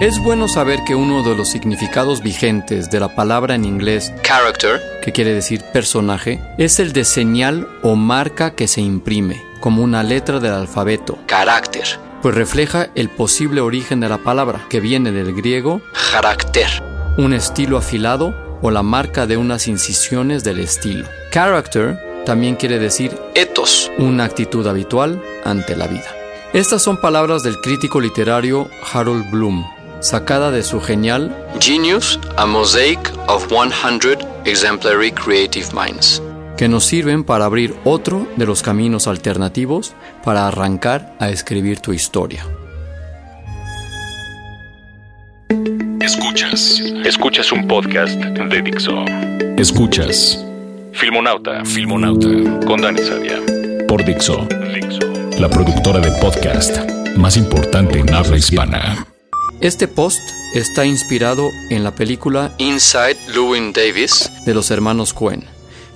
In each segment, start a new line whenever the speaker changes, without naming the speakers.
Es bueno saber que uno de los significados vigentes de la palabra en inglés character, que quiere decir personaje, es el de señal o marca que se imprime, como una letra del alfabeto, carácter, pues refleja el posible origen de la palabra, que viene del griego carácter, un estilo afilado o la marca de unas incisiones del estilo. Character también quiere decir ethos, una actitud habitual ante la vida. Estas son palabras del crítico literario Harold Bloom, sacada de su genial Genius, a Mosaic of 100 Exemplary Creative Minds, que nos sirven para abrir otro de los caminos alternativos para arrancar a escribir tu historia.
Escuchas. Escuchas un podcast de Dixo. Escuchas. Filmonauta. Filmonauta. Con Dani Sadia. Por Dixo. Dixo. La productora de podcast más importante en habla hispana.
Este post está inspirado en la película Inside Llewyn Davis de los hermanos Cohen,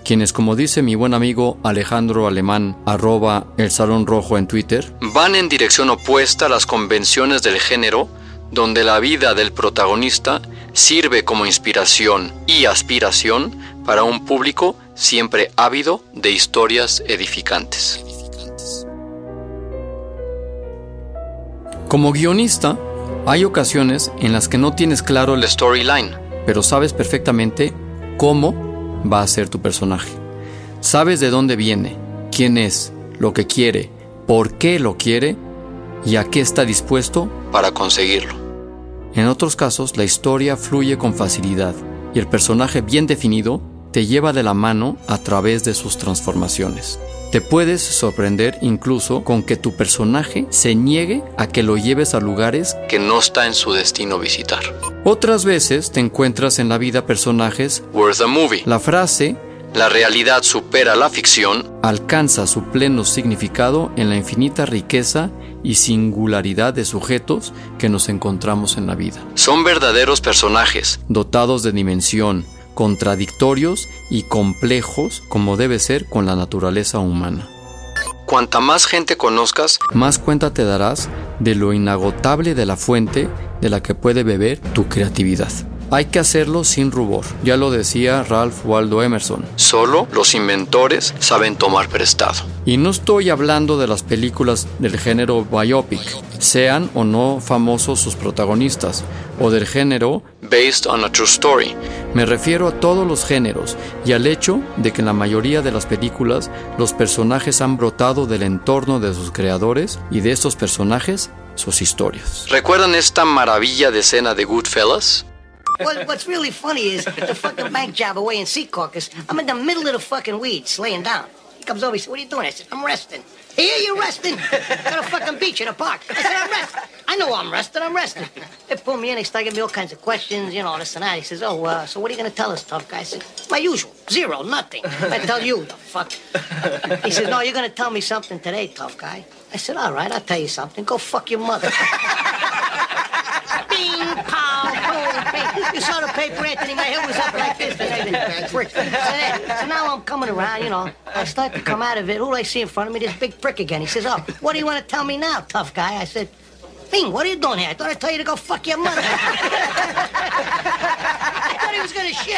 quienes como dice mi buen amigo Alejandro Alemán, arroba el Salón Rojo en Twitter, van en dirección opuesta a las convenciones del género, donde la vida del protagonista sirve como inspiración y aspiración para un público siempre ávido de historias edificantes. Como guionista, hay ocasiones en las que no tienes claro el storyline, pero sabes perfectamente cómo va a ser tu personaje. Sabes de dónde viene, quién es, lo que quiere, por qué lo quiere y a qué está dispuesto para conseguirlo. En otros casos, la historia fluye con facilidad y el personaje bien definido te lleva de la mano a través de sus transformaciones. Te puedes sorprender incluso con que tu personaje se niegue a que lo lleves a lugares que no está en su destino visitar. Otras veces te encuentras en la vida personajes worth a movie. La frase la realidad supera la ficción alcanza su pleno significado en la infinita riqueza y singularidad de sujetos que nos encontramos en la vida. Son verdaderos personajes, dotados de dimensión, contradictorios y complejos como debe ser con la naturaleza humana. Cuanta más gente conozcas, más cuenta te darás de lo inagotable de la fuente de la que puede beber tu creatividad. Hay que hacerlo sin rubor, ya lo decía Ralph Waldo Emerson. Solo los inventores saben tomar prestado. Y no estoy hablando de las películas del género biopic, sean o no famosos sus protagonistas, o del género based on a true story. Me refiero a todos los géneros y al hecho de que en la mayoría de las películas los personajes han brotado del entorno de sus creadores y de estos personajes sus historias. ¿Recuerdan esta maravilla de escena de Goodfellas?
What's really funny is the fucking bank job away in Sea Caucus. I'm in the middle of the fucking weeds, laying down. He comes over, he says, What are you doing? I said, I'm resting. Here, you're resting? Got a fucking beach in a park. I said, I'm resting. I know I'm resting, I'm resting. They pull me in, they start giving me all kinds of questions, you know, this and that. He says, Oh, uh, so what are you going to tell us, tough guy? I said, My usual, zero, nothing. I tell you, the fuck. He says, No, you're going to tell me something today, tough guy. I said, All right, I'll tell you something. Go fuck your mother. Bing. You saw the paper, Anthony. My head was up like this. So, so now I'm coming around, you know. I start to come out of it. Who do I see in front of me? This big prick again. He says, Oh, what do you want to tell me now, tough guy? I said, Bing, what are you doing here? I thought I'd tell you to go fuck your mother. I thought he was going to shit.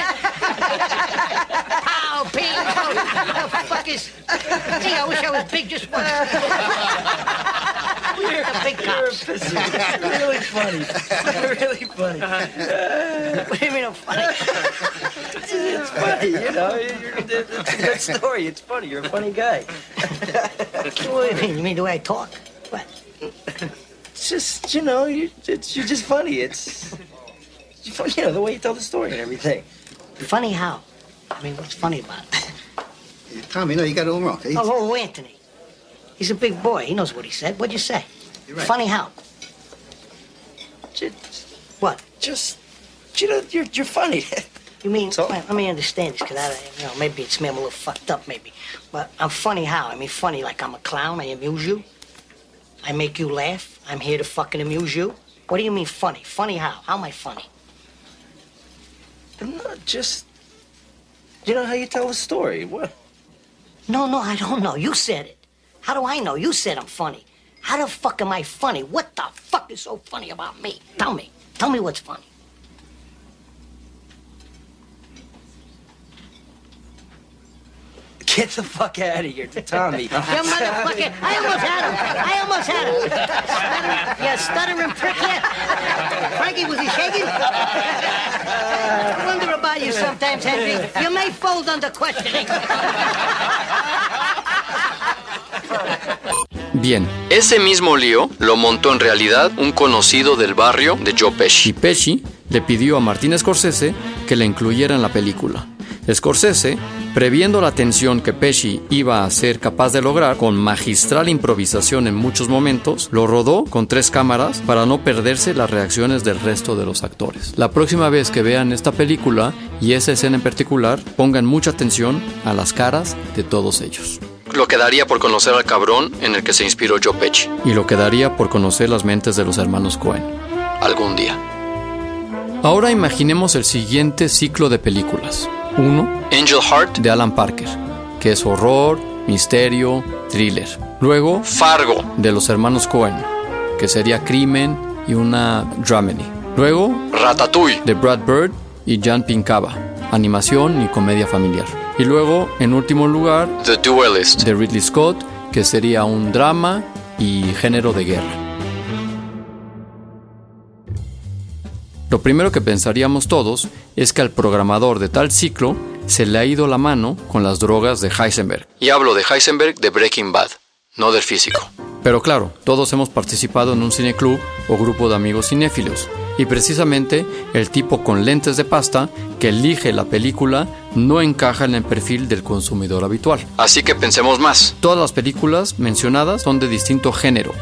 pow, pain. the fuck is... Gee, I wish I was big just once. The
really funny. really funny.
What do you mean I'm funny?
It's funny, you know. You're, it's a good story. It's funny. You're a funny guy.
What do you mean? You mean the way I talk? What?
It's just, you know, you it's, you're just funny. It's, it's funny, you know, the way you tell the story and everything.
Funny how? I mean, what's funny about it?
Tommy, no, you got it all wrong. He-
Oh, oh, Anthony. He's a big boy. He knows what he said. What'd you say?
Right.
Funny how?
Just,
What?
just, you know, you're, you're funny.
You mean,
So-
well, let me understand this, because I, you know, maybe it's me, I'm a little fucked up, maybe. But I'm funny how? I mean, funny like I'm a clown, I amuse you. I make you laugh. I'm here to fucking amuse you. What do you mean funny? Funny how? How am I funny?
I'm not just, you know how you tell a story. What?
No, no, I don't know. You said it. How do I know? You said I'm funny. How the fuck am I funny? What the fuck is so funny about me? Tell me. Tell me what's funny.
Get the fuck out of here, Tommy.
You motherfucker! I almost had him! I almost had him! Stuttering, yeah, stuttering prick, yeah. Frankie, was he shaking? I wonder about you sometimes, Henry. You may fold under questioning.
Bien, ese mismo lío lo montó en realidad un conocido del barrio de Joe Pesci. Y Pesci le pidió a Martin Scorsese que le incluyera en la película. Scorsese, previendo la tensión que Pesci iba a ser capaz de lograr con magistral improvisación en muchos momentos, lo rodó con tres cámaras para no perderse las reacciones del resto de los actores. La próxima vez que vean esta película y esa escena en particular, pongan mucha atención a las caras de todos ellos lo que daría por conocer al cabrón en el que se inspiró Joe Pesci. Y lo que daría por conocer las mentes de los hermanos Cohen. Algún día. Ahora imaginemos el siguiente ciclo de películas. 1. Angel Heart de Alan Parker, que es horror, misterio, thriller. Luego Fargo de los hermanos Cohen, que sería crimen y una dramedy. Luego Ratatouille de Brad Bird y Jan Pinkava, animación y comedia familiar. Y luego, en último lugar, The Duelist de Ridley Scott, que sería un drama y género de guerra. Lo primero que pensaríamos todos es que al programador de tal ciclo se le ha ido la mano con las drogas de Heisenberg. Y hablo de Heisenberg de Breaking Bad, no del físico. Pero claro, todos hemos participado en un cineclub o grupo de amigos cinéfilos, y precisamente el tipo con lentes de pasta que elige la película no encaja en el perfil del consumidor habitual. Así que pensemos más. Todas las películas mencionadas son de distinto género,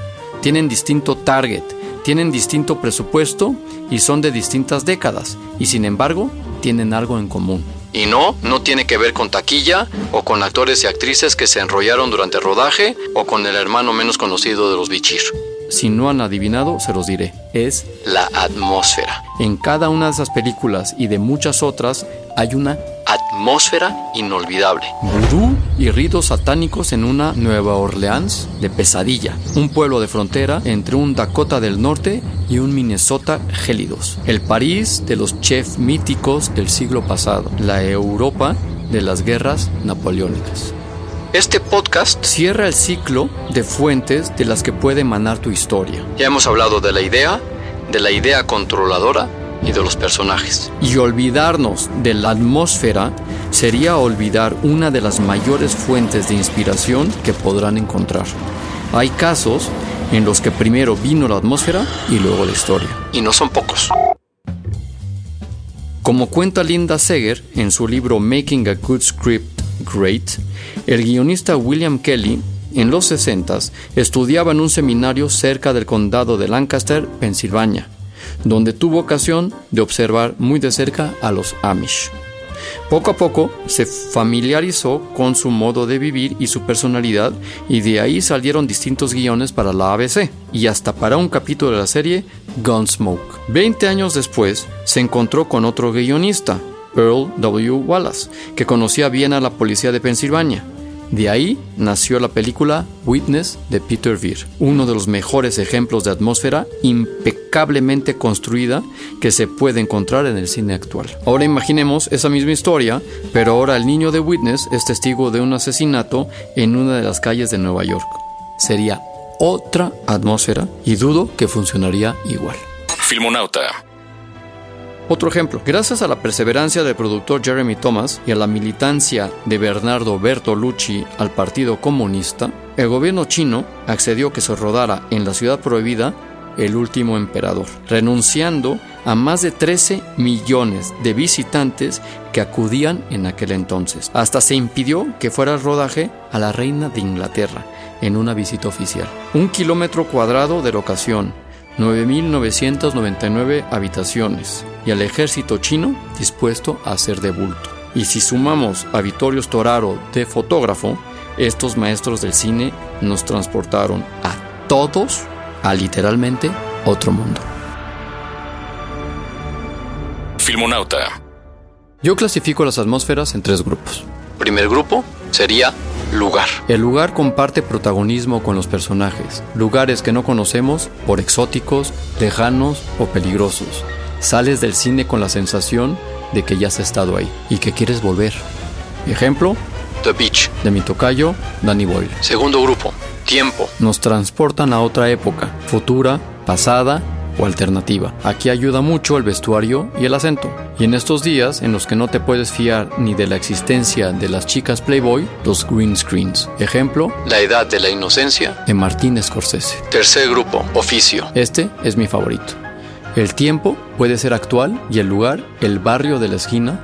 tienen distinto target, tienen distinto presupuesto y son de distintas décadas, y sin embargo tienen algo en común. Y no, no tiene que ver con taquilla o con actores y actrices que se enrollaron durante el rodaje o con el hermano menos conocido de los bichir. Si no han adivinado, se los diré. Es la atmósfera. En cada una de esas películas y de muchas otras hay una atmósfera inolvidable. Vudú y ritos satánicos en una Nueva Orleans de pesadilla. Un pueblo de frontera entre un Dakota del Norte y un Minnesota gélidos. El París de los chefs míticos del siglo pasado. La Europa de las guerras napoleónicas. Este podcast cierra el ciclo de fuentes de las que puede emanar tu historia. Ya hemos hablado de la idea, de la idea controladora y de los personajes. Y olvidarnos de la atmósfera sería olvidar una de las mayores fuentes de inspiración que podrán encontrar. Hay casos en los que primero vino la atmósfera y luego la historia. Y no son pocos. Como cuenta Linda Seger en su libro Making a Good Script Great, el guionista William Kelly en los 60 estudiaba en un seminario cerca del condado de Lancaster, Pensilvania, donde tuvo ocasión de observar muy de cerca a los Amish. Poco a poco se familiarizó con su modo de vivir y su personalidad y de ahí salieron distintos guiones para la ABC y hasta para un capítulo de la serie Gunsmoke. Veinte años después se encontró con otro guionista, Earl W. Wallace, que conocía bien a la policía de Pensilvania. De ahí nació la película Witness de Peter Weir, uno de los mejores ejemplos de atmósfera impecablemente construida que se puede encontrar en el cine actual. Ahora imaginemos esa misma historia, pero ahora el niño de Witness es testigo de un asesinato en una de las calles de Nueva York. Sería otra atmósfera y dudo que funcionaría igual.
Filmonauta.
Otro ejemplo, gracias a la perseverancia del productor Jeremy Thomas y a la militancia de Bernardo Bertolucci al Partido Comunista, el gobierno chino accedió que se rodara en la ciudad prohibida El último emperador, renunciando a más de 13 millones de visitantes que acudían en aquel entonces. Hasta se impidió que fuera el rodaje a la reina de Inglaterra en una visita oficial. Un kilómetro cuadrado de locación, 9.999 habitaciones y al ejército chino dispuesto a hacer de bulto. Y si sumamos a Vittorio Storaro de fotógrafo, estos maestros del cine nos transportaron a todos a literalmente otro mundo.
Filmonauta.
Yo clasifico las atmósferas en tres grupos. Primer grupo sería lugar. El lugar comparte protagonismo con los personajes, lugares que no conocemos por exóticos, lejanos o peligrosos. Sales del cine con la sensación de que ya has estado ahí y que quieres volver. Ejemplo, The Beach, de mi tocayo, Danny Boyle. Segundo grupo, tiempo. Nos transportan a otra época, futura, pasada o alternativa. Aquí ayuda mucho el vestuario y el acento. Y en estos días en los que no te puedes fiar ni de la existencia de las chicas Playboy, los green screens. Ejemplo, La edad de la inocencia de Martín Scorsese. Tercer grupo, oficio. Este es mi favorito. El tiempo puede ser actual y el lugar, el barrio de la esquina,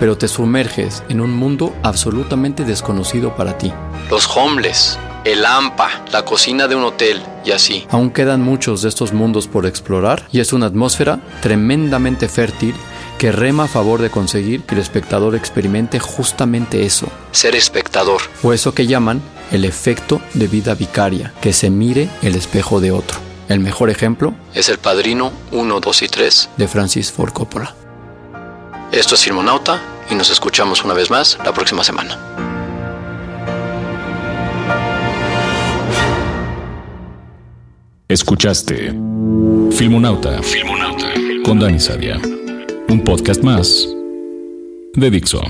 pero te sumerges en un mundo absolutamente desconocido para ti. Los homeless, el AMPA, la cocina de un hotel y así. Aún quedan muchos de estos mundos por explorar y es una atmósfera tremendamente fértil que rema a favor de conseguir que el espectador experimente justamente eso, ser espectador, o eso que llaman el efecto de vida vicaria, que se mire el espejo de otro. El mejor ejemplo es El Padrino 1, 2 y 3 de Francis Ford Coppola. Esto es Filmonauta y nos escuchamos una vez más la próxima semana.
Escuchaste Filmonauta, Filmonauta con Dani Sadia. Un podcast más de Dixo.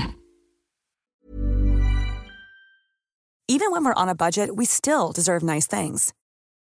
Even when we're on a budget, we still deserve nice things.